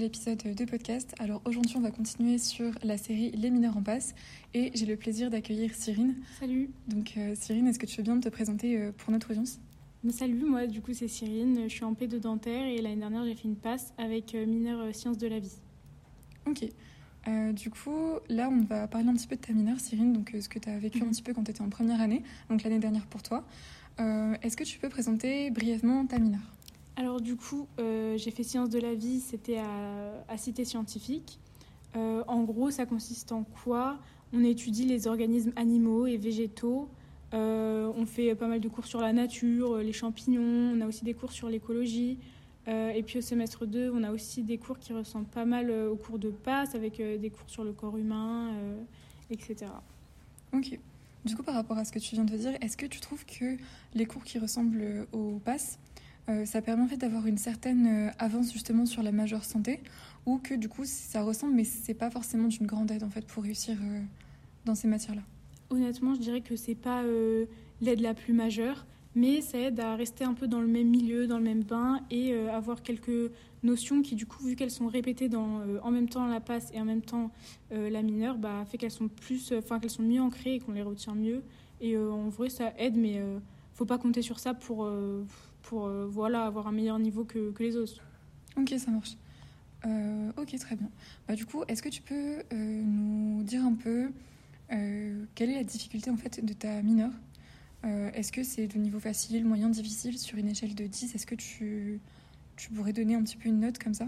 Nouvel épisode de podcast. Alors aujourd'hui on va continuer sur la série Les mineurs en passe et j'ai le plaisir d'accueillir Cyrine. Salut. Donc euh, Cyrine, est-ce que tu veux bien te présenter euh, pour notre audience? Salut, moi du coup c'est Cyrine, je suis en P2 dentaire et l'année dernière j'ai fait une passe avec euh, mineur euh, sciences de la vie. Ok. Euh, du coup, là, on va parler un petit peu de ta mineure, Cyrine, donc ce que tu as vécu un Mhm. petit peu quand tu étais en première année, donc l'année dernière pour toi. Est-ce que tu peux présenter brièvement ta mineure? Alors du coup euh, j'ai fait sciences de la vie, c'était à, Cité Scientifique. Euh, en gros ça consiste en quoi On étudie les organismes animaux et végétaux. Euh, on fait pas mal de cours sur la nature, les champignons, on a aussi des cours sur l'écologie. Et puis au semestre 2, on a aussi des cours qui ressemblent pas mal aux cours de passe, avec des cours sur le corps humain, etc. Ok. Du coup, par rapport à ce que tu viens de dire, est-ce que tu trouves que les cours qui ressemblent au PASS, euh, ça permet en fait d'avoir une certaine euh, avance justement sur la majeure santé, ou que du coup ça ressemble, mais c'est pas forcément d'une grande aide en fait pour réussir euh, dans ces matières-là Honnêtement, je dirais que c'est pas l'aide la plus majeure, mais ça aide à rester un peu dans le même milieu, dans le même bain et avoir quelques notions qui, du coup, vu qu'elles sont répétées dans, en même temps la passe et en même temps la mineure, bah, fait qu'elles sont plus, enfin qu'elles sont mieux ancrées et qu'on les retient mieux. Et en vrai, ça aide, mais faut pas compter sur ça pour, pour euh, voilà avoir un meilleur niveau que, que les autres. Ok, ça marche. Euh, ok, très bien. Bah, du coup, est-ce que tu peux euh, nous dire un peu quelle est la difficulté en fait de ta mineure? Est-ce que c'est de niveau facile, moyen, difficile sur une échelle de 10 Est-ce que tu, tu pourrais donner un petit peu une note comme ça?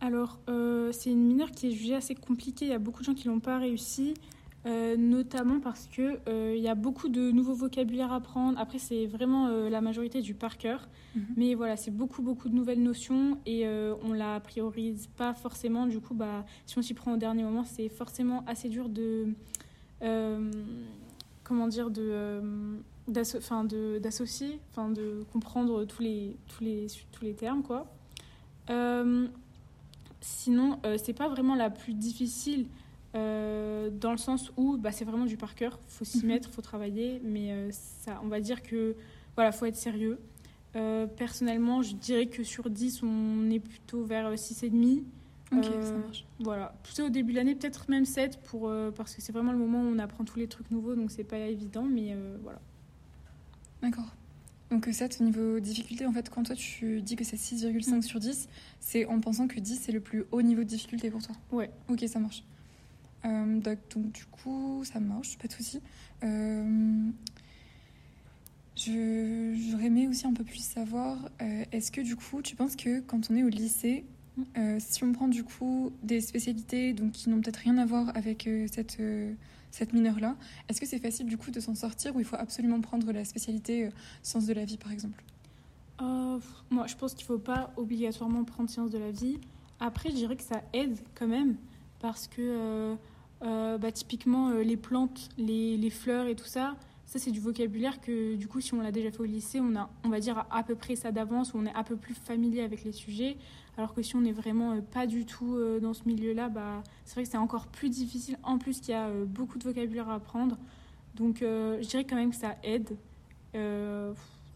Alors, euh, c'est une mineure qui est jugée assez compliquée. Il y a beaucoup de gens qui l'ont pas réussi, euh, notamment parce que euh, il y a beaucoup de nouveaux vocabulaires à apprendre. Après, c'est vraiment euh, la majorité du par cœur, Mhm. mais voilà, c'est beaucoup beaucoup de nouvelles notions et euh, on la priorise pas forcément. Du coup, bah, si on s'y prend au dernier moment, c'est forcément assez dur de euh, comment dire de euh, d'asso- enfin, de- d'associer, enfin de comprendre tous les tous les tous les termes quoi. Euh, Sinon, euh, c'est pas vraiment la plus difficile euh, dans le sens où bah, c'est vraiment du par cœur. Faut s'y Mhm. mettre, faut travailler, mais euh, ça, on va dire que voilà, faut être sérieux. Euh, personnellement, je dirais que sur 10, on est plutôt vers 6,5. Ok, ça marche. Voilà, plutôt au début de l'année, peut-être même 7 pour, parce que c'est vraiment le moment où on apprend tous les trucs nouveaux, donc c'est pas évident, mais voilà. D'accord. Donc 7 au niveau difficulté, en fait, quand toi tu dis que c'est 6,5 Mm. sur 10, c'est en pensant que 10 c'est le plus haut niveau de difficulté pour toi Ouais. Ok, ça marche. Euh, donc, du coup, ça marche, pas de souci. Euh, J'aurais aimé aussi un peu plus savoir, euh, est-ce que du coup, tu penses que quand on est au lycée, euh, si on prend du coup des spécialités donc, qui n'ont peut-être rien à voir avec cette, cette mineure-là, est-ce que c'est facile du coup de s'en sortir ou il faut absolument prendre la spécialité sciences de la vie par exemple? Moi, je pense qu'il faut pas obligatoirement prendre sciences de la vie. Après, je dirais que ça aide quand même parce que euh, bah, typiquement euh, les plantes, les, les fleurs et tout ça, ça c'est du vocabulaire que du coup, si on l'a déjà fait au lycée, on a, on va dire à, peu près ça d'avance, on est un peu plus familier avec les sujets. Alors que si on n'est vraiment euh, pas du tout dans ce milieu-là, bah, c'est vrai que c'est encore plus difficile. En plus, qu'il y a beaucoup de vocabulaire à apprendre. Donc, je dirais quand même que ça aide.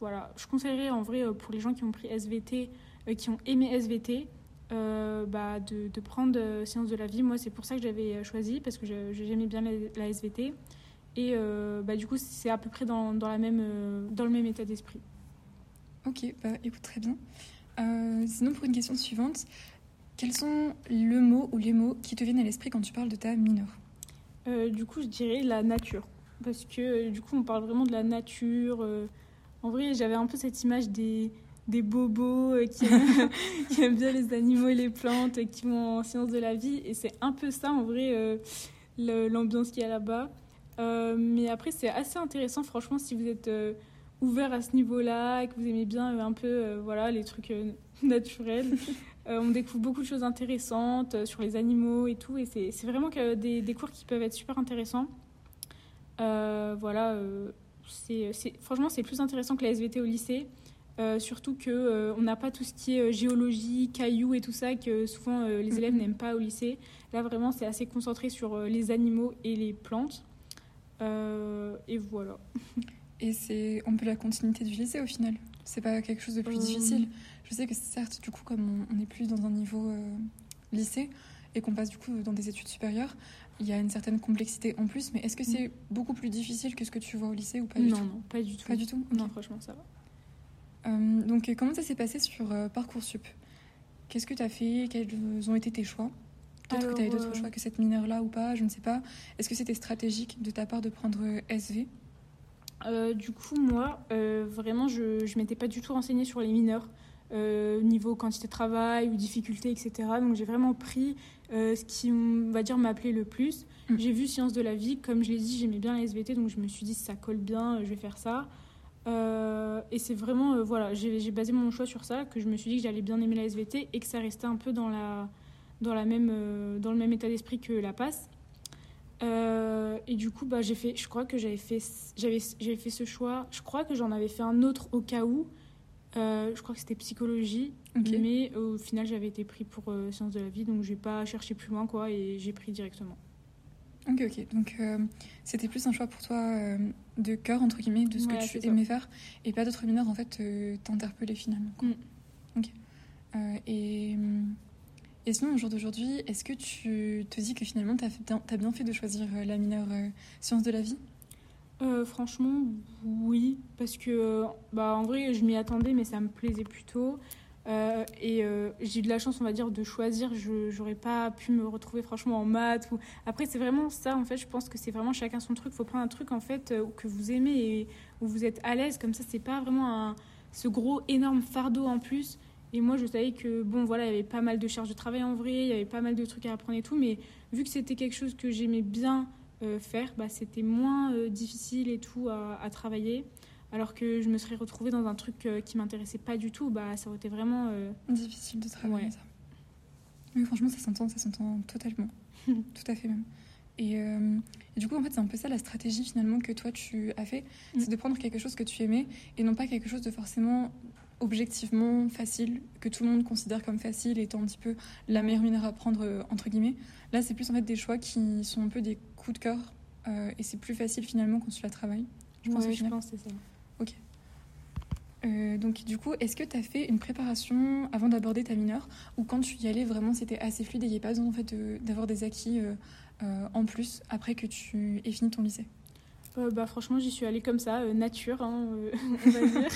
Voilà, je conseillerais en vrai pour les gens qui ont pris SVT, qui ont aimé SVT, euh, bah, de, de prendre euh, sciences de la vie. Moi, c'est pour ça que j'avais euh, choisi parce que j'aimais bien la, la SVT. Et euh, bah, du coup, c'est à peu près dans, dans, la même, dans le même état d'esprit. Ok, bah écoute très bien. Euh, sinon, pour une question suivante, quels sont le mot ou les mots qui te viennent à l'esprit quand tu parles de ta mineure du coup, je dirais la nature. Parce que du coup, on parle vraiment de la nature. en vrai, j'avais un peu cette image des, des bobos euh, qui aiment, qui aiment bien les animaux et les plantes, et qui vont en sciences de la vie. Et c'est un peu ça, en vrai, euh, l'ambiance qu'il y a là-bas. Euh, mais après, c'est assez intéressant, franchement, si vous êtes euh, ouvert à ce niveau-là, et que vous aimez bien euh, un peu euh, voilà, les trucs euh, naturels. Euh, on découvre beaucoup de choses intéressantes euh, sur les animaux et tout. Et c'est vraiment que des, des cours qui peuvent être super intéressants. Euh, voilà, euh, c'est- franchement, c'est plus intéressant que la SVT au lycée. Euh, surtout que euh, on n'a pas tout ce qui est euh, géologie, cailloux et tout ça que souvent les élèves Mhm. n'aiment pas au lycée. Là vraiment c'est assez concentré sur les animaux et les plantes. Et voilà. Et c'est un peu la continuité du lycée au final. C'est pas quelque chose de plus difficile. Je sais que certes, du coup, comme on- n'est plus dans un niveau lycée et qu'on passe du coup dans des études supérieures, il y a une certaine complexité en plus. Mais est-ce que c'est beaucoup plus difficile que ce que tu vois au lycée ou pas du non tout? non pas du tout. Pas du tout. Non franchement ça va. Euh, donc, euh, comment ça s'est passé sur euh, Parcoursup? Qu'est-ce que tu as fait? Quels ont été tes choix? Peut-être que tu avais d'autres choix que cette mineure-là ou pas, je ne sais pas. Est-ce que c'était stratégique de ta part de prendre SV du coup, moi, vraiment, je ne m'étais pas du tout renseignée sur les mineurs, euh, niveau quantité de travail ou difficulté, etc. Donc, j'ai vraiment pris euh, ce qui, on va dire, m'appelait le plus. Mm. J'ai vu Sciences de la vie. Comme je l'ai dit, j'aimais bien la SVT, donc je me suis dit, si ça colle bien, je vais faire ça. Euh, et c'est vraiment, euh, voilà, j'ai basé mon choix sur ça, que je me suis dit que j'allais bien aimer la SVT et que ça restait un peu dans, la, dans, la même, euh, dans le même état d'esprit que la passe. Et du coup, bah, j'ai fait, je crois que j'avais fait, j'avais, fait ce choix. Je crois que j'en avais fait un autre au cas où. Je crois que c'était psychologie, mais au final, j'avais été pris pour sciences de la vie, donc j'ai pas cherché plus loin, quoi, et j'ai pris directement. Ok, ok. Donc, c'était plus un choix pour toi de cœur, entre guillemets, de ce Ouais, que tu ça. aimais faire, et pas d'autres mineurs, en fait, euh, t'interpellaient finalement. quoi. Mm. Ok. Euh, et, hum, et sinon, au jour d'aujourd'hui, est-ce que tu te dis que finalement, tu as, bien, t'as bien fait de choisir euh, la mineure euh, sciences de la vie? Euh, franchement, oui, parce que, euh, bah, en vrai, je m'y attendais, mais ça me plaisait plutôt. Euh, et euh, j'ai eu de la chance, on va dire, de choisir. Je j'aurais pas pu me retrouver franchement en maths. Ou... Après, c'est vraiment ça, en fait. Je pense que c'est vraiment chacun son truc. faut prendre un truc, en fait, euh, que vous aimez et où vous êtes à l'aise. Comme ça, c'est pas vraiment un... ce gros, énorme fardeau en plus. Et moi, je savais que, bon, voilà, il y avait pas mal de charges de travail en vrai, il y avait pas mal de trucs à apprendre et tout. Mais vu que c'était quelque chose que j'aimais bien faire, bah, c'était moins difficile et tout à travailler. Alors que je me serais retrouvée dans un truc euh, qui m'intéressait pas du tout, bah, ça aurait été vraiment. euh, Difficile de travailler Ouais. ça. Oui, franchement, ça s'entend, ça s'entend totalement. Tout à fait même. Et, euh, et du coup, en fait, c'est un peu ça la stratégie finalement que toi tu as fait, Mm. c'est de prendre quelque chose que tu aimais et non pas quelque chose de forcément objectivement facile, que tout le monde considère comme facile, étant un petit peu la meilleure mineure à prendre entre guillemets. Là, c'est plus en fait des choix qui sont un peu des coups de cœur euh, et c'est plus facile finalement quand tu la travailles. Je pense, ouais, je pense que c'est ça. Euh, donc du coup, est-ce que tu as fait une préparation avant d'aborder ta mineure ou quand tu y allais vraiment c'était assez fluide et il n'y avait pas besoin en fait de- d'avoir des acquis euh, euh, en plus après que tu aies fini ton lycée? Bah, franchement, j'y suis allée comme ça, nature, hein, on va dire.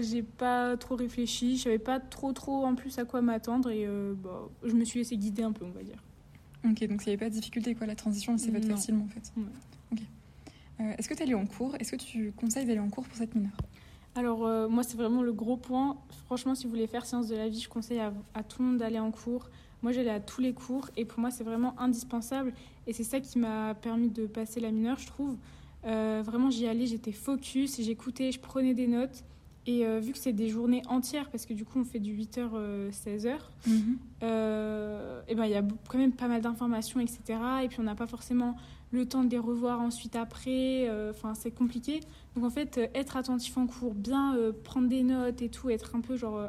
J'ai pas trop réfléchi, je savais pas trop trop en plus à quoi m'attendre et bah, je me suis laissée guider un peu, on va dire. Ok, donc il n'y avait pas de difficulté quoi, la transition elle s'est faite facilement en fait. Ouais. Euh, est-ce que tu allé en cours? Est-ce que tu conseilles d'aller en cours pour cette mineure? Alors, euh, moi, c'est vraiment le gros point. Franchement, si vous voulez faire sciences de la vie, je conseille à, à tout le monde d'aller en cours. Moi, j'allais à tous les cours et pour moi, c'est vraiment indispensable. Et c'est ça qui m'a permis de passer la mineure, je trouve. Euh, vraiment, j'y allais, j'étais focus j'écoutais, je prenais des notes. Et euh, vu que c'est des journées entières, parce que du coup, on fait du 8h, 16h, euh, et ben, il y a quand même pas mal d'informations, etc. Et puis, on n'a pas forcément le temps de les revoir ensuite après. euh, Enfin, c'est compliqué. Donc en fait, euh, être attentif en cours, bien euh, prendre des notes et tout, être un peu genre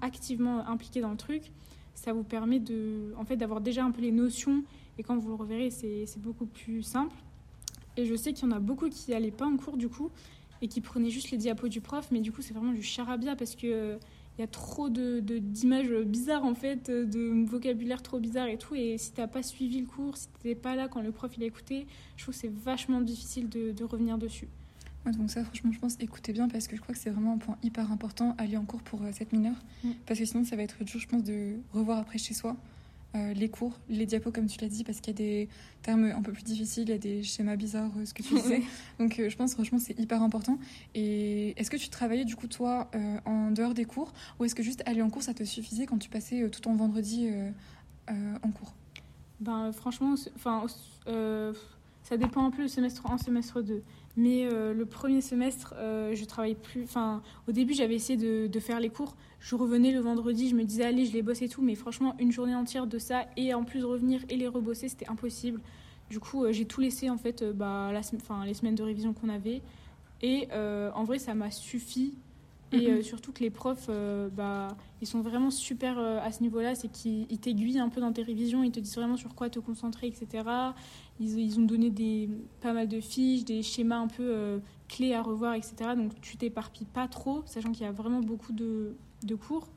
activement impliqué dans le truc, ça vous permet de, en fait, d'avoir déjà un peu les notions et quand vous le reverrez, c'est beaucoup plus simple. Et je sais qu'il y en a beaucoup qui n'allaient pas en cours du coup et qui prenaient juste les diapos du prof, mais du coup c'est vraiment du charabia parce que il y a trop de d'images bizarres en fait, de vocabulaire trop bizarre et tout. Et si t'as pas suivi le cours, si t'étais pas là quand le prof il a écouté, je trouve que c'est vachement difficile de, de revenir dessus. Ouais, donc ça, franchement, je pense, écoutez bien parce que je crois que c'est vraiment un point hyper important, aller en cours pour euh, cette mineure. Mm. Parce que sinon, ça va être dur, je pense, de revoir après chez soi. Euh, les cours, les diapos comme tu l'as dit, parce qu'il y a des termes un peu plus difficiles, il y a des schémas bizarres, euh, ce que tu disais. Donc euh, je pense franchement c'est hyper important. Et est-ce que tu travaillais du coup toi en dehors des cours ou est-ce que juste aller en cours ça te suffisait quand tu passais tout ton vendredi en cours? Ben franchement, enfin ça dépend un peu le semestre 1, semestre 2. Mais le premier semestre, je travaillais plus. Enfin, au début, j'avais essayé de, faire les cours, je revenais le vendredi, je me disais allez, je les bosse et tout, mais franchement, une journée entière de ça et en plus revenir et les rebosser, c'était impossible. Du coup, euh, j'ai tout laissé en fait, euh, bah, la, les semaines de révision qu'on avait. Et euh, en vrai, ça m'a suffi. Et mhm. surtout que les profs, bah, ils sont vraiment super à ce niveau-là. C'est qu'ils t'aiguillent un peu dans tes révisions, ils te disent vraiment sur quoi te concentrer, etc. Ils, ils ont donné des, pas mal de fiches, des schémas un peu clés à revoir, etc. Donc tu t'éparpilles pas trop, sachant qu'il y a vraiment beaucoup de, de cours.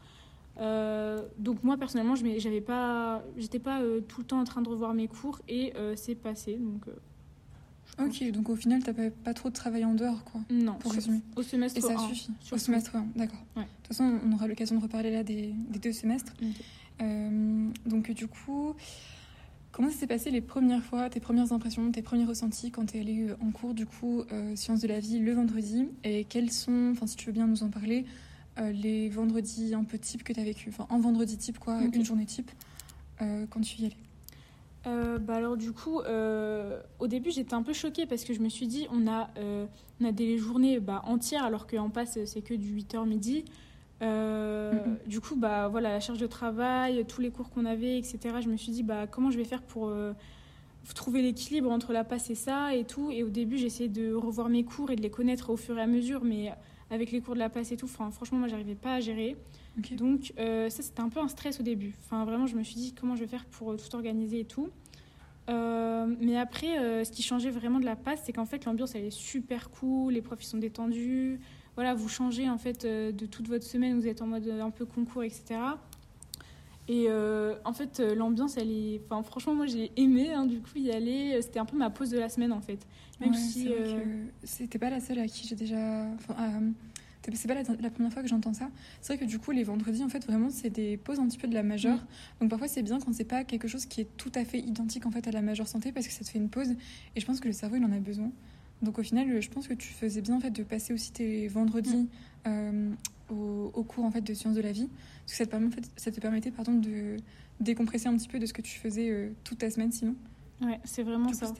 Euh, donc moi personnellement, je j'avais pas, j'étais pas euh, tout le temps en train de revoir mes cours et euh, c'est passé. Donc. Ok, donc au final, t'as pas, pas trop de travail en dehors, quoi. Non. Pour résumer. Au semestre Et ça suffit. Au semestre 1, d'accord. De toute façon, on aura l'occasion de reparler là des, des deux semestres. donc du coup. Comment ça s'est passé les premières fois, tes premières impressions, tes premiers ressentis quand tu es allé en cours, du coup, Sciences de la vie le vendredi? Et quels sont, enfin, si tu veux bien nous en parler, euh, les vendredis un peu type que tu as vécu, enfin un vendredi type, quoi, une journée type, euh, quand tu y allais? Euh, bah alors du coup, au début j'étais un peu choquée parce que je me suis dit on a, on a des journées bah, entières alors qu'en passe c'est que du 8h midi. Mm-hmm. Du coup, bah, voilà, la charge de travail, tous les cours qu'on avait, etc. Je me suis dit bah, comment je vais faire pour trouver l'équilibre entre la passe et ça et tout. Et au début j'essayais de revoir mes cours et de les connaître au fur et à mesure, mais avec les cours de la passe et tout. Franchement, moi, j'arrivais pas à gérer. Donc, euh, ça, c'était un peu un stress au début. Enfin, vraiment, je me suis dit comment je vais faire pour euh, tout organiser et tout. Euh, mais après, ce qui changeait vraiment de la passe, c'est qu'en fait, l'ambiance, elle est super cool, les profs, ils sont détendus. Voilà, vous changez en fait de toute votre semaine, vous êtes en mode un peu concours, etc. Et en fait, l'ambiance, elle est. Enfin, franchement, moi, j'ai aimé, hein, du coup, y aller. C'était un peu ma pause de la semaine, en fait. Même si. C'était pas la seule à qui j'ai déjà. Enfin, c'est pas la, première fois que j'entends ça. C'est vrai que du coup, les vendredis, en fait, vraiment, c'est des pauses un petit peu de la majeure. Mm. Donc parfois, c'est bien quand c'est pas quelque chose qui est tout à fait identique en fait à la majeure santé parce que ça te fait une pause. Et je pense que le cerveau, il en a besoin. Donc au final, je pense que tu faisais bien en fait de passer aussi tes vendredis mm. euh, au, cours en fait de sciences de la vie, parce que ça te, permet, ça te permettait pardon de décompresser un petit peu de ce que tu faisais euh, toute ta semaine sinon. Ouais, c'est vraiment ça.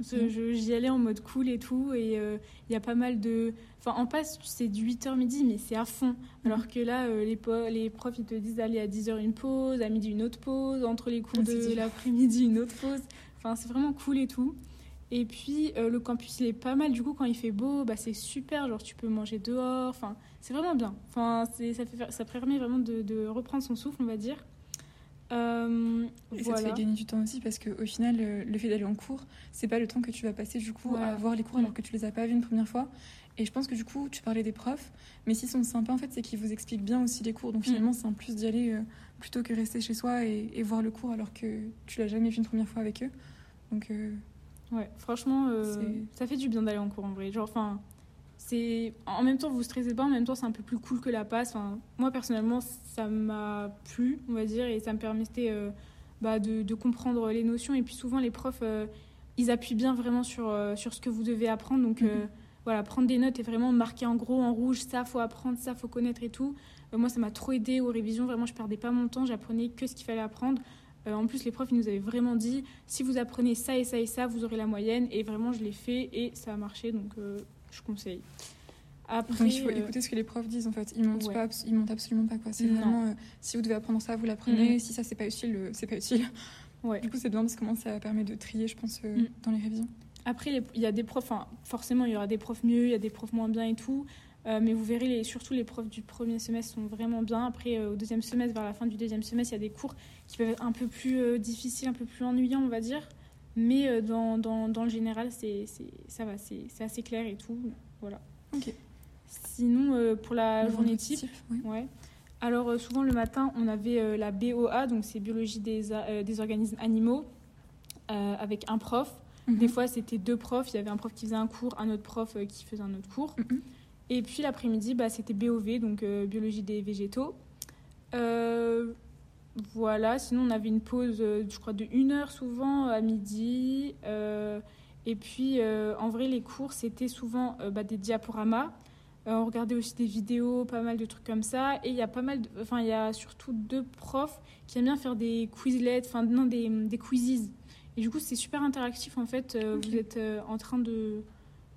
J'y allais en mode cool et tout, et euh, il y a pas mal de. Enfin, en passe, c'est du 8h midi, mais c'est à fond. Mhm. Alors que là, euh, les, les profs, ils te disent d'aller à 10h une pause, à midi une autre pause, entre les cours de l'après-midi une autre pause. Enfin, c'est vraiment cool et tout. Et puis, euh, le campus, il est pas mal. Du coup, quand il fait beau, bah, c'est super. Genre, tu peux manger dehors. Enfin, c'est vraiment bien. Enfin, ça, fait, ça permet vraiment de, de reprendre son souffle, on va dire. Euh, et ça te fait gagner du temps aussi parce qu'au final, le, fait d'aller en cours, c'est pas le temps que tu vas passer du coup à voir les cours alors que tu les as pas vus une première fois. Et je pense que du coup, tu parlais des profs, mais s'ils sont sympas, en fait, c'est qu'ils vous expliquent bien aussi les cours. Donc mm. finalement, c'est un plus d'y aller euh, plutôt que rester chez soi et, voir le cours alors que tu l'as jamais vu une première fois avec eux. Donc. Euh, ouais, franchement, ça fait du bien d'aller en cours en vrai. Genre, enfin, c'est en même temps vous stressez pas en même temps c'est un peu plus cool que la passe. Enfin, moi personnellement ça m'a plu on va dire et ça me permettait euh, bah, de, de, comprendre les notions. Et puis souvent les profs euh, ils appuient bien vraiment sur, euh, sur ce que vous devez apprendre. Donc mhm. voilà prendre des notes et vraiment marquer en gros en rouge. Ça faut apprendre ça faut connaître et tout. Moi ça m'a trop aidé aux révisions. Vraiment je perdais pas mon temps. J'apprenais que ce qu'il fallait apprendre. En plus, les profs, ils nous avaient vraiment dit, si vous apprenez ça et ça et ça, vous aurez la moyenne. Et vraiment, je l'ai fait et ça a marché. Donc, je conseille. Après, il faut euh, écouter ce que les profs disent en fait. Ils montent pas, ils montent absolument pas quoi. C'est vraiment euh, si vous devez apprendre ça, vous l'apprenez. Mm. Si ça c'est pas utile, euh, c'est pas utile. Ouais. Du coup, c'est bien parce que comment ça permet de trier, je pense, mm. dans les révisions. Après, il y a des profs. forcément, il y aura des profs mieux, il y a des profs moins bien et tout. mais vous verrez, les, surtout les profs du premier semestre sont vraiment bien. Après, au deuxième semestre, vers la fin du deuxième semestre, il y a des cours qui peuvent être un peu plus difficiles, un peu plus ennuyants, on va dire. Mais dans, dans, dans le général, c'est ça va, c'est assez clair et tout. Voilà. Sinon, euh, pour la journée type, ouais. Alors euh, souvent le matin, on avait euh, la BOA, donc c'est biologie des, des organismes animaux, avec un prof. Mhm. Des fois, c'était deux profs. Il y avait un prof qui faisait un cours, un autre prof qui faisait un autre cours. Mhm. Et puis l'après-midi, bah, c'était BOV, donc biologie des végétaux. Voilà, sinon on avait une pause, euh, je crois, de une heure souvent à midi. Euh, et puis, euh, en vrai, les cours, c'était souvent euh, bah, des diaporamas. Euh, on regardait aussi des vidéos, pas mal de trucs comme ça. Et il y a pas mal, de- enfin, il y a surtout deux profs qui aiment bien faire des quizlets, enfin, non, des, des quizzes. Et du coup, c'est super interactif en fait. Euh. Vous êtes euh, en train de.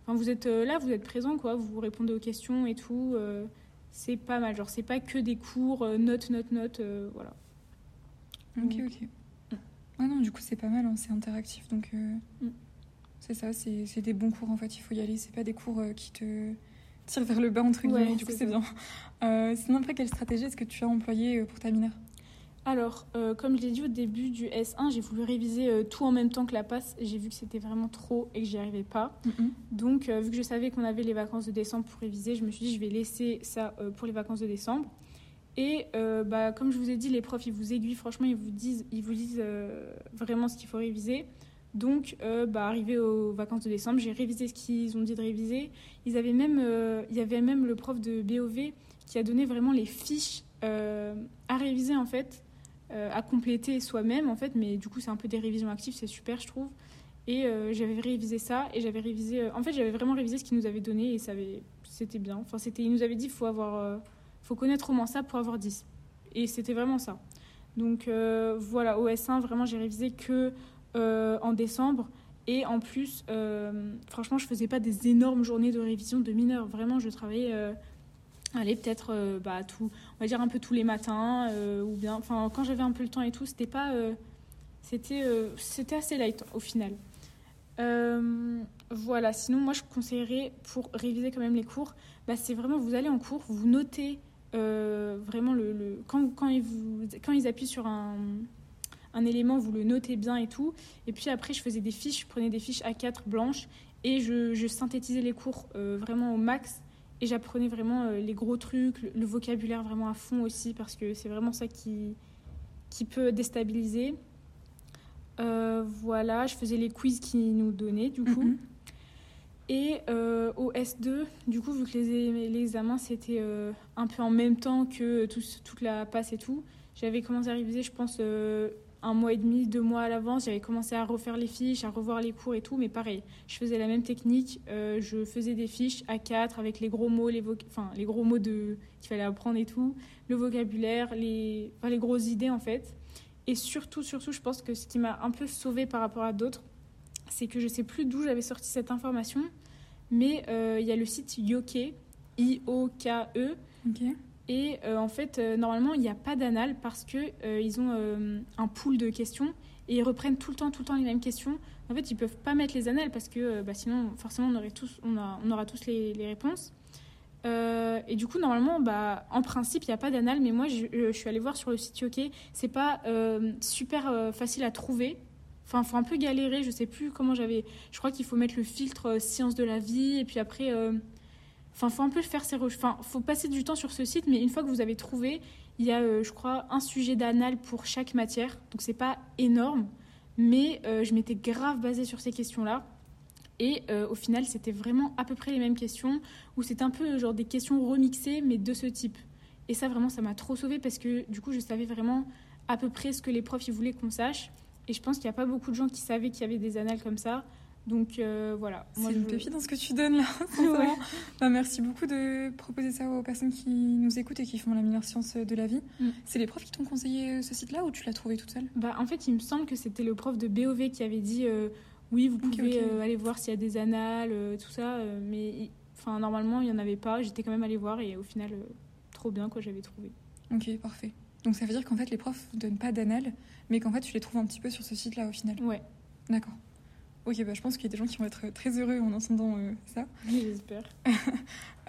Enfin, vous êtes euh, là, vous êtes présent, quoi. Vous répondez aux questions et tout. euh, c'est pas mal. Genre, c'est pas que des cours, euh, notes, notes, notes, euh, voilà. Ok, Donc, ok. Ah non, du coup, c'est pas mal, hein, c'est interactif. Donc, euh, Mm. c'est ça, c'est des bons cours en fait, il faut y aller. C'est pas des cours euh, qui te tirent vers le bas, entre Ouais, guillemets. du coup, c'est bien. Euh, sinon, après, quelle stratégie est-ce que tu as employée euh, pour ta mineure? Alors, comme je l'ai dit au début du S1, j'ai voulu réviser tout en même temps que la passe. J'ai vu que c'était vraiment trop et que j'y arrivais pas. Donc, euh, vu que je savais qu'on avait les vacances de décembre pour réviser, je me suis dit je vais laisser ça pour les vacances de décembre. Et euh, bah, comme je vous ai dit, les profs ils vous aiguillent, franchement, ils vous disent, ils vous disent euh, vraiment ce qu'il faut réviser. Donc, euh, bah, arrivé aux vacances de décembre, j'ai révisé ce qu'ils ont dit de réviser. Ils avaient même, il y avait même le prof de BOV qui a donné vraiment les fiches à réviser en fait, à compléter soi-même en fait. Mais du coup, c'est un peu des révisions actives, c'est super, je trouve. Et j'avais révisé ça et j'avais révisé. en fait, j'avais vraiment révisé ce qu'il nous avait donné et avait, c'était bien. Enfin, c'était, il nous avait dit faut avoir, faut connaître au moins ça pour avoir 10. Et c'était vraiment ça. Donc euh, voilà, au S1, vraiment, j'ai révisé que euh, en décembre. Et en plus, euh, franchement, je faisais pas des énormes journées de révision de mineurs. Vraiment, je travaillais, allez, peut-être, bah, tout, on va dire un peu tous les matins, ou bien, enfin, quand j'avais un peu le temps et tout, c'était pas, c'était, c'était assez light au final. Voilà, sinon moi je conseillerais pour réviser quand même les cours, bah, c'est vraiment vous allez en cours, vous notez euh, vraiment le, quand, quand, ils vous, quand ils appuient sur un, un élément, vous le notez bien et tout. Et puis après je faisais des fiches, je prenais des fiches A4 blanches et je, je synthétisais les cours euh, vraiment au max et j'apprenais vraiment euh, les gros trucs, le, vocabulaire vraiment à fond aussi parce que c'est vraiment ça qui, qui peut déstabiliser. Voilà, je faisais les quiz qu'ils nous donnaient du coup. Mhm. Et euh, au S2, du coup, vu que les, examens c'était euh, un peu en même temps que tout- toute la passe et tout, j'avais commencé à réviser, je pense, euh, un mois et demi, deux mois à l'avance. J'avais commencé à refaire les fiches, à revoir les cours et tout, mais pareil, je faisais la même technique. je faisais des fiches à 4 avec les gros mots, les, gros mots qu'il fallait apprendre et tout, le vocabulaire, les grosses idées en fait. Et surtout, surtout, je pense que ce qui m'a un peu sauvée par rapport à d'autres, c'est que je sais plus d'où j'avais sorti cette information, mais euh, il y a le site Yoke, I-O-K-E, Ok. et euh, en fait, euh, normalement, il n'y a pas d'anal parce que euh, ils ont un pool de questions et ils reprennent tout le temps, tout le temps les mêmes questions. En fait, ils peuvent pas mettre les annales parce que bah, sinon, forcément, on, aurait tous, on, a- on aura tous les, les réponses. Euh, et du coup, normalement, bah, en principe, il n'y a pas d'anal, mais moi, je, je suis allée voir sur le site Yoke. C'est pas euh, super euh, facile à trouver. Enfin, faut un peu galérer. Je sais plus comment j'avais. Je crois qu'il faut mettre le filtre euh, sciences de la vie et puis après. euh, Enfin, faut un peu faire ses recherches. Enfin, faut passer du temps sur ce site, mais une fois que vous avez trouvé, il y a, euh, je crois, un sujet d'anal pour chaque matière. Donc, c'est pas énorme, mais je m'étais grave basée sur ces questions-là. Et au final, c'était vraiment à peu près les mêmes questions, où c'était un peu genre des questions remixées, mais de ce type. Et ça, vraiment, ça m'a trop sauvée parce que du coup, je savais vraiment à peu près ce que les profs ils voulaient qu'on sache. Et je pense qu'il n'y a pas beaucoup de gens qui savaient qu'il y avait des annales comme ça. Donc euh, voilà. C'est une je- pépite dans ce que tu donnes là, sincèrement. Bah, merci beaucoup de proposer ça aux personnes qui nous écoutent et qui font la mineure science de la vie. Mm. C'est les profs qui t'ont conseillé euh, ce site-là ou tu l'as trouvé toute seule? Bah, en fait, il me semble que c'était le prof de BOV qui avait dit euh, oui, vous pouvez euh, aller voir s'il y a des annales, tout ça. mais enfin, normalement, il n'y en avait pas. J'étais quand même allée voir et au final, trop bien quoi, j'avais trouvé. Ok, parfait. Donc ça veut dire qu'en fait les profs ne donnent pas d'annales, mais qu'en fait tu les trouves un petit peu sur ce site-là au final. Ouais, D'accord. Ok, bah, je pense qu'il y a des gens qui vont être très heureux en entendant euh, ça. j'espère.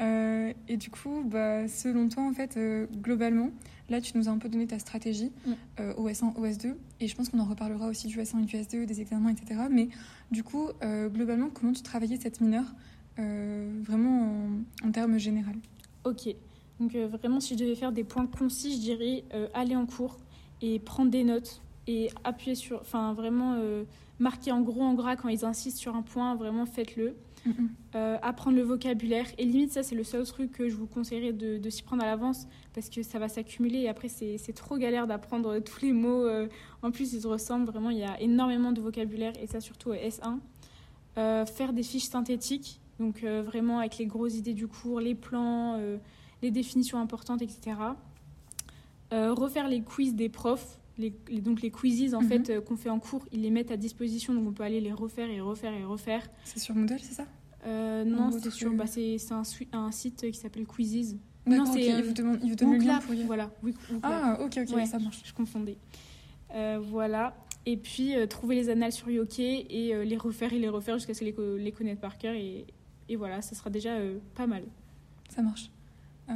Euh, et du coup, bah, selon toi, en fait, euh, globalement, là, tu nous as un peu donné ta stratégie Mm. euh, OS1, OS2, et je pense qu'on en reparlera aussi du OS1 et du OS2, des examens, etc. Mais du coup, euh, globalement, comment tu travaillais cette mineure, vraiment en, en termes généraux? Ok. Donc, euh, vraiment, si je devais faire des points concis, je dirais euh, aller en cours et prendre des notes et appuyez sur, enfin vraiment euh, marquez en gros en gras quand ils insistent sur un point, vraiment faites-le. Mhm. Euh, apprendre le vocabulaire et limite ça c'est le seul truc que je vous conseillerais de, de s'y prendre à l'avance parce que ça va s'accumuler et après c'est c'est trop galère d'apprendre tous les mots en plus ils se ressemblent vraiment il y a énormément de vocabulaire et ça surtout au S1 Euh, faire des fiches synthétiques donc euh, vraiment avec les grosses idées du cours les plans euh, les définitions importantes etc Euh, refaire les quiz des profs les, les- donc les quizzes en Mhm. fait euh, qu'on fait en cours ils les mettent à disposition donc on peut aller les refaire et refaire et refaire C'est sur Moodle, c'est ça? Euh, non, c'est sur bah, c'est un, un site qui s'appelle Quizzes. Non, c'est, euh, il vous demande, il vous donne le lien Woonclap, pour y aller. voilà. Oui, Woonclap. Ah, ok, ok, Ouais. ça marche. Je confondais. Voilà. Et puis trouver les annales sur Yoké et les refaire et les refaire jusqu'à ce que les, co- les connaître par cœur et, et voilà, ça sera déjà pas mal. Ça marche. Euh,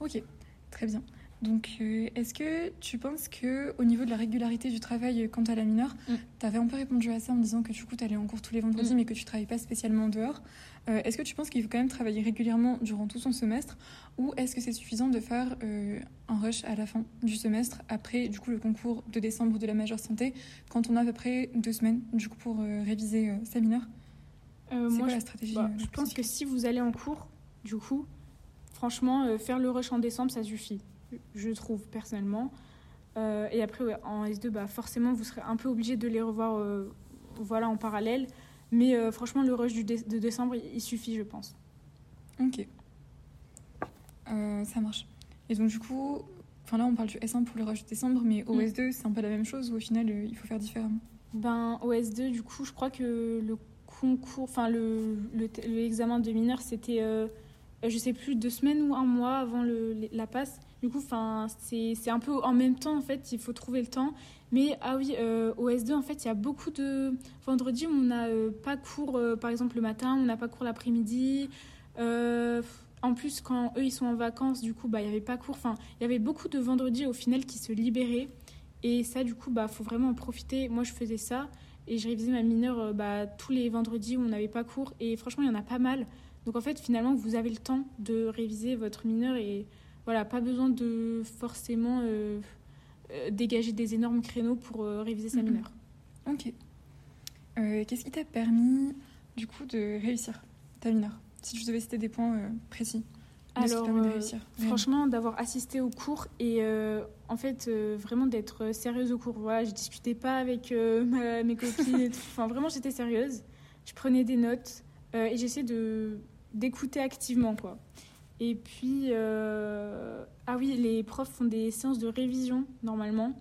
ok, très bien. Donc, euh, est-ce que tu penses que au niveau de la régularité du travail euh, quant à la mineure, Mm. tu avais un peu répondu à ça en disant que du coup, tu allais en cours tous les vendredis, Mm. mais que tu travailles pas spécialement en dehors. Euh, est-ce que tu penses qu'il faut quand même travailler régulièrement durant tout son semestre, ou est-ce que c'est suffisant de faire euh, un rush à la fin du semestre, après du coup le concours de décembre de la majeure santé, quand on a à peu près deux semaines du coup pour euh, réviser euh, sa mineure? Euh, C'est moi, quoi je, la stratégie bah, euh, je pense que si vous allez en cours, du coup, franchement, euh, faire le rush en décembre, ça suffit, je trouve personnellement. Euh, et après, ouais, en S2, bah, forcément, vous serez un peu obligé de les revoir euh, voilà, en parallèle. Mais franchement, le rush du dé- de décembre, il, suffit, je pense. Ok. Ça marche. Et donc, du coup, enfin là, on parle du S1 pour le rush de décembre, mais au Mm. S2, c'est un peu la même chose ou au final, il faut faire différemment? Ben, au S2, du coup, je crois que le concours, enfin, le, le- l'examen de mineur, c'était, euh, je sais plus, deux semaines ou un mois avant le, la passe. Du coup, c'est, un peu en même temps, en fait, il faut trouver le temps. Mais, ah oui, euh, au S2, en fait, il y a beaucoup de vendredis où on n'a euh, pas cours, euh, par exemple, le matin, on n'a pas cours l'après-midi. Euh, en plus, quand eux, ils sont en vacances, du coup, bah, il n'y avait pas cours. Enfin, il y avait beaucoup de vendredis, au final, qui se libéraient. Et ça, du coup, bah, faut vraiment en profiter. Moi, je faisais ça et je révisais ma mineure euh, bah, tous les vendredis où on n'avait pas cours. Et franchement, il y en a pas mal. Donc, en fait, finalement, vous avez le temps de réviser votre mineure et voilà, pas besoin de forcément euh, euh, dégager des énormes créneaux pour euh, réviser sa Mhm. mineure. Ok. Qu'est-ce qui t'a permis, du coup, de réussir ta mineure Si tu devais citer des points précis Alors, permet de réussir? Franchement, d'avoir assisté au cours et en fait, vraiment d'être sérieuse au cours. Voilà, je discutais pas avec ma- mes copines et tout. Enfin, vraiment, j'étais sérieuse. Je prenais des notes et j'essayais de d'écouter activement, quoi. Et puis, euh, ah oui, les profs font des séances de révision normalement.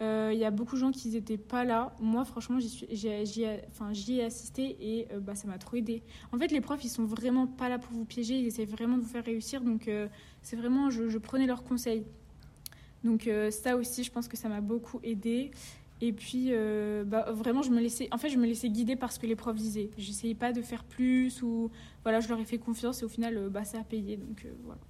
Euh, Il y a beaucoup de gens qui n'étaient pas là. Moi, franchement, j'y ai, enfin, ai assisté et euh, bah, ça m'a trop aidé. En fait, les profs, ils sont vraiment pas là pour vous piéger. Ils essaient vraiment de vous faire réussir. Donc, euh, c'est vraiment, je, je prenais leurs conseils. Donc, euh, ça aussi, je pense que ça m'a beaucoup aidé. Et puis, euh, bah, vraiment, je me laissais, en fait, je me laissais guider par ce que les profs disaient. J'essayais pas de faire plus ou voilà, je leur ai fait confiance et au final, euh, bah, ça a payé. Donc, euh, voilà.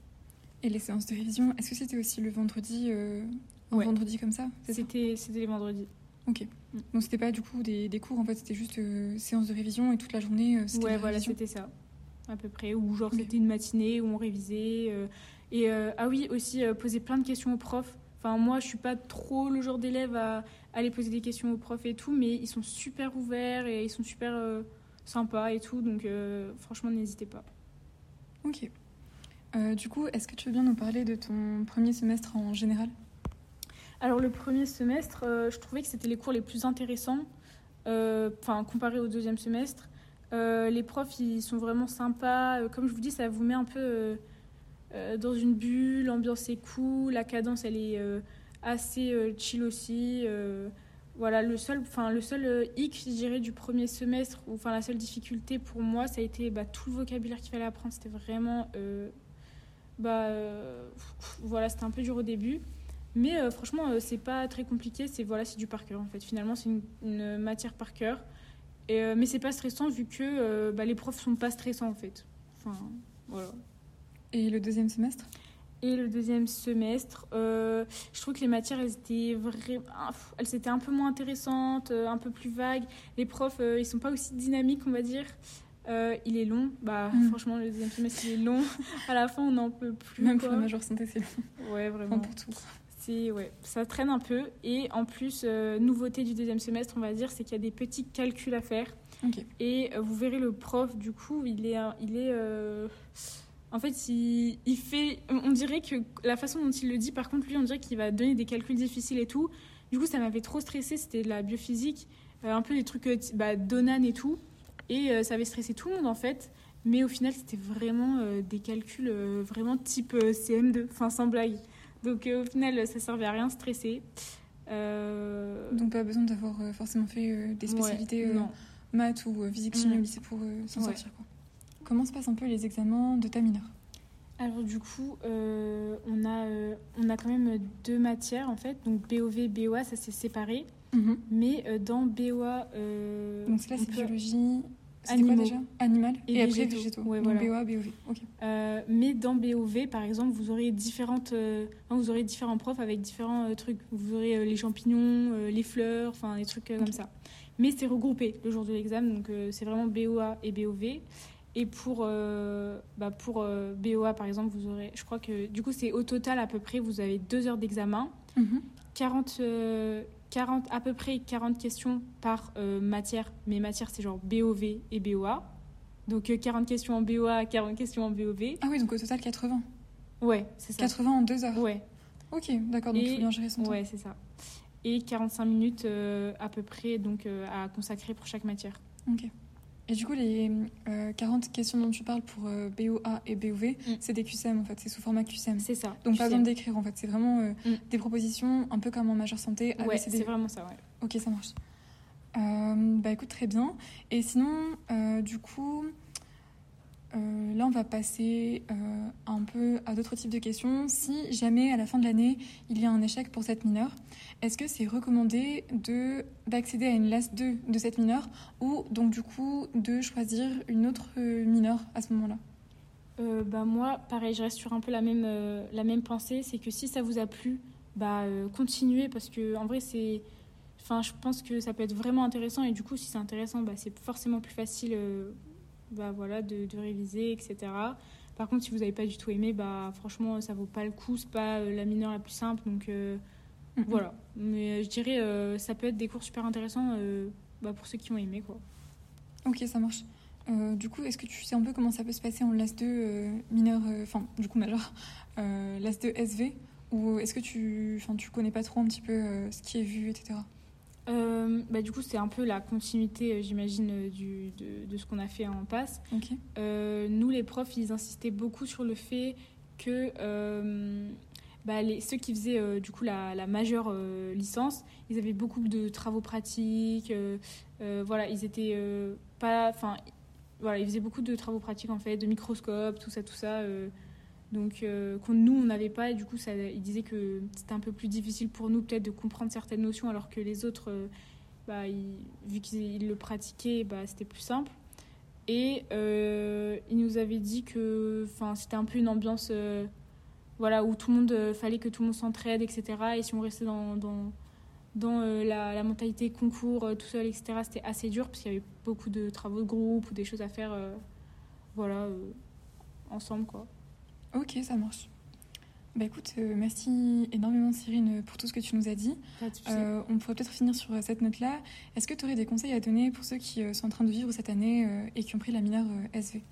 Et les séances de révision, est-ce que c'était aussi le vendredi, euh, un Ouais. vendredi comme ça C'était, c'était les vendredis. Ok. Mm. Donc, c'était pas du coup des, des cours, en fait, c'était juste séance de révision et toute la journée, c'était Ouais, voilà, révision. c'était ça, à peu près. Ou genre, c'était une matinée où on révisait. et ah oui, aussi poser plein de questions aux profs. Enfin, moi, je suis pas trop le genre d'élève à aller poser des questions aux profs et tout, mais ils sont super ouverts et ils sont super euh, sympas et tout. Donc, euh, franchement, n'hésitez pas. Ok. Euh, du coup, est-ce que tu veux bien nous parler de ton premier semestre en général? Alors, le premier semestre, euh, je trouvais que c'était les cours les plus intéressants, enfin, comparé au deuxième semestre. Les profs, ils sont vraiment sympas. Comme je vous dis, ça vous met un peu dans une bulle. L'ambiance est cool. La cadence, elle est euh, assez euh, chill aussi. Euh, voilà, le seul, enfin, le seul euh, hic, je du premier semestre, enfin, la seule difficulté pour moi, ça a été bah, tout le vocabulaire qu'il fallait apprendre. C'était vraiment. euh, bah, euh, voilà, c'était un peu dur au début. Mais euh, franchement, euh, c'est pas très compliqué. C'est voilà, c'est du par cœur en fait. Finalement, c'est une, matière par cœur. Euh, mais c'est pas stressant vu que euh, bah, les profs sont pas stressants en fait. Enfin, voilà. Et le deuxième semestre? Et le deuxième semestre, euh, je trouve que les matières, elles étaient vraiment, elles étaient un peu moins intéressantes, euh, un peu plus vagues. Les profs, euh, ils sont pas aussi dynamiques, on va dire. Euh, il est long, bah Mm. franchement le deuxième semestre il est long. à la fin on n'en peut plus. Même quoi. pour la majeure santé, c'est long. Ouais Enfin, vraiment. pour tout. c'est ouais, ça traîne un peu. Et en plus, nouveauté du deuxième semestre, on va dire, c'est qu'il y a des petits calculs à faire. Ok. Et vous verrez le prof, du coup, il est, il est, en fait, il, il fait, on dirait que la façon dont il le dit, par contre, lui, on dirait qu'il va donner des calculs difficiles et tout. Du coup, ça m'avait trop stressé. C'était de la biophysique, euh, un peu des trucs, euh, bah, Donan et tout. Et euh, ça avait stressé tout le monde en fait. Mais au final, c'était vraiment euh, des calculs vraiment type euh, CM2, enfin sans blague. Donc au final, ça servait à rien stresser. Donc pas besoin d'avoir forcément fait des ouais, spécialités non. maths ou physique chimie Mm. au lycée pour s'en Ouais. sortir. Quoi. Comment se passent un peu les examens de ta mineure? Alors du coup, euh, on, a, euh, on a quand même deux matières en fait. Donc BOV, BOA, ça s'est séparé. Mais euh, dans BOA... Donc là c'est biologie. Animaux. déjà? Animal Et et, après végétaux. végétaux. Ouais, Donc voilà. BOA, BOV. Mais dans BOV, par exemple, vous aurez différentes, vous aurez différents profs avec différents trucs. Vous aurez les champignons, les fleurs, enfin des trucs comme ça. Mais c'est regroupé le jour de l'examen, donc c'est vraiment BOA et BOV. Et pour, euh, bah, pour euh, BOA, par exemple, vous aurez, je crois que du coup, c'est au total à peu près, vous avez deux heures d'examen, Mhm. 40, euh, 40, à peu près 40 questions par euh, matière. Mes matières, c'est genre BOV et BOA. Donc euh, 40 questions en BOA, 40 questions en BOV. Ah oui, donc au total 80. Ouais, c'est ça. 80 en deux heures. Ouais, Ok, d'accord, donc il faut bien gérer son temps. ouais, c'est ça. Et 45 minutes à peu près donc à consacrer pour chaque matière. Ok. Et du coup, les euh, 40 questions dont tu parles pour euh, BOA et BOV, Mm. c'est des QCM en fait, c'est sous format QCM. C'est ça. Donc pas besoin d'écrire en fait, c'est vraiment euh, Mm. des propositions un peu comme en majeure santé. Ouais, c'est vraiment ça, ouais. Ok, ça marche. Euh, bah écoute, très bien. Et sinon, euh, du coup, euh, là on va passer euh, un peu à d'autres types de questions. Si jamais à la fin de l'année il y a un échec pour cette mineure, est-ce que c'est recommandé de d'accéder à une LAS 2 de cette mineure ou donc du coup de choisir une autre euh, mineure à ce moment-là? Bah moi, pareil, je reste sur un peu la même, la même pensée. C'est que si ça vous a plu, bah continuez parce que en vrai c'est, enfin je pense que ça peut être vraiment intéressant et du coup si c'est intéressant, bah c'est forcément plus facile, bah voilà, de, de réviser, etc. Par contre, si vous n'avez pas du tout aimé, bah franchement ça vaut pas le coup. C'est pas euh, la mineure la plus simple, donc euh, voilà. Mais euh, je dirais euh, ça peut être des cours super intéressants bah, pour ceux qui ont aimé quoi. Ok, ça marche. Du coup, est-ce que tu sais un peu comment ça peut se passer en LAS 2 euh, mineur, enfin du coup majeur, LAS 2 SV Ou est-ce que tu, enfin, tu connais pas trop un petit peu ce qui est vu, etc. Euh, bah, du coup, c'est un peu la continuité, euh, j'imagine, euh, du, de, de ce qu'on a fait en passe. Euh, nous, les profs, ils insistaient beaucoup sur le fait que euh, bah, les, ceux qui faisaient du coup la, la majeure licence, ils avaient beaucoup de travaux pratiques. voilà, ils étaient pas, enfin, voilà, ils faisaient beaucoup de travaux pratiques en fait, de microscopes, tout ça, tout ça. Donc, euh, nous, on n'avait pas, et du coup, ça, ils disaient que c'était un peu plus difficile pour nous, peut-être, de comprendre certaines notions, alors que les autres, euh, bah, vu qu'ils ils le pratiquaient, bah, c'était plus simple. Et euh, il nous avait dit que c'était un peu une ambiance euh, où tout le monde, fallait que tout le monde s'entraide, etc. Et si on restait dans, la, mentalité concours tout seul, etc., c'était assez dur parce qu'il y avait beaucoup de travaux de groupe ou des choses à faire ensemble. Quoi. Ok, ça marche. Bah écoute, euh, merci énormément Cyrine pour tout ce que tu nous as dit. Euh, on pourrait peut-être finir sur euh, cette note-là. Est-ce que tu aurais des conseils à donner pour ceux qui euh, sont en train de vivre cette année et qui ont pris la mineure SV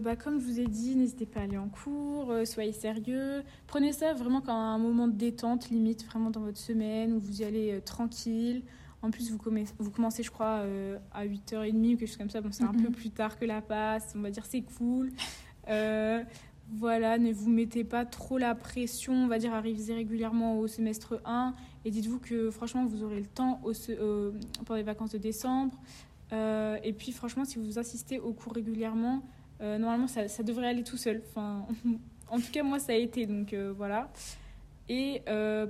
bah, comme je vous ai dit, n'hésitez pas à aller en cours, soyez sérieux. Prenez ça vraiment comme un moment de détente, limite vraiment dans votre semaine où vous y allez tranquille. En plus, vous, commen- vous commencez, je crois, à 8h30 ou quelque chose comme ça. Bon, c'est un peu plus tard que la passe. On va dire c'est cool. Euh, voilà, ne vous mettez pas trop la pression, on va dire, à réviser régulièrement au semestre 1. Et dites-vous que franchement, vous aurez le temps au euh, pendant les vacances de décembre. Euh, et puis, franchement, si vous assistez aux cours régulièrement, euh, normalement, ça, devrait aller tout seul. Enfin, en tout cas, moi, ça a été. Donc, voilà. Et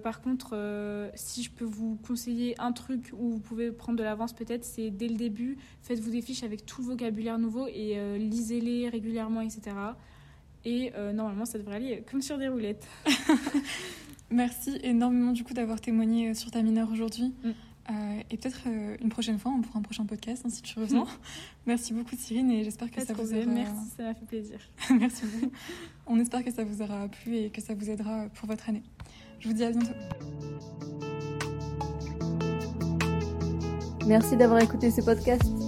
par contre, si je peux vous conseiller un truc où vous pouvez prendre de l'avance, peut-être, c'est dès le début, faites-vous des fiches avec tout le vocabulaire nouveau et lisez-les régulièrement, etc. Et euh, normalement, ça devrait aller comme sur des roulettes. Merci énormément du coup d'avoir témoigné euh, sur ta mineure aujourd'hui. Mm. Euh, et peut-être euh, une prochaine fois, on pourra un prochain podcast hein, si tu reviens. Merci beaucoup Cyrine et j'espère que ça vous aura... merci, ça m'a fait plaisir. Merci beaucoup. On espère que ça vous aura plu et que ça vous aidera pour votre année. Je vous dis à bientôt. Merci d'avoir écouté ce podcast.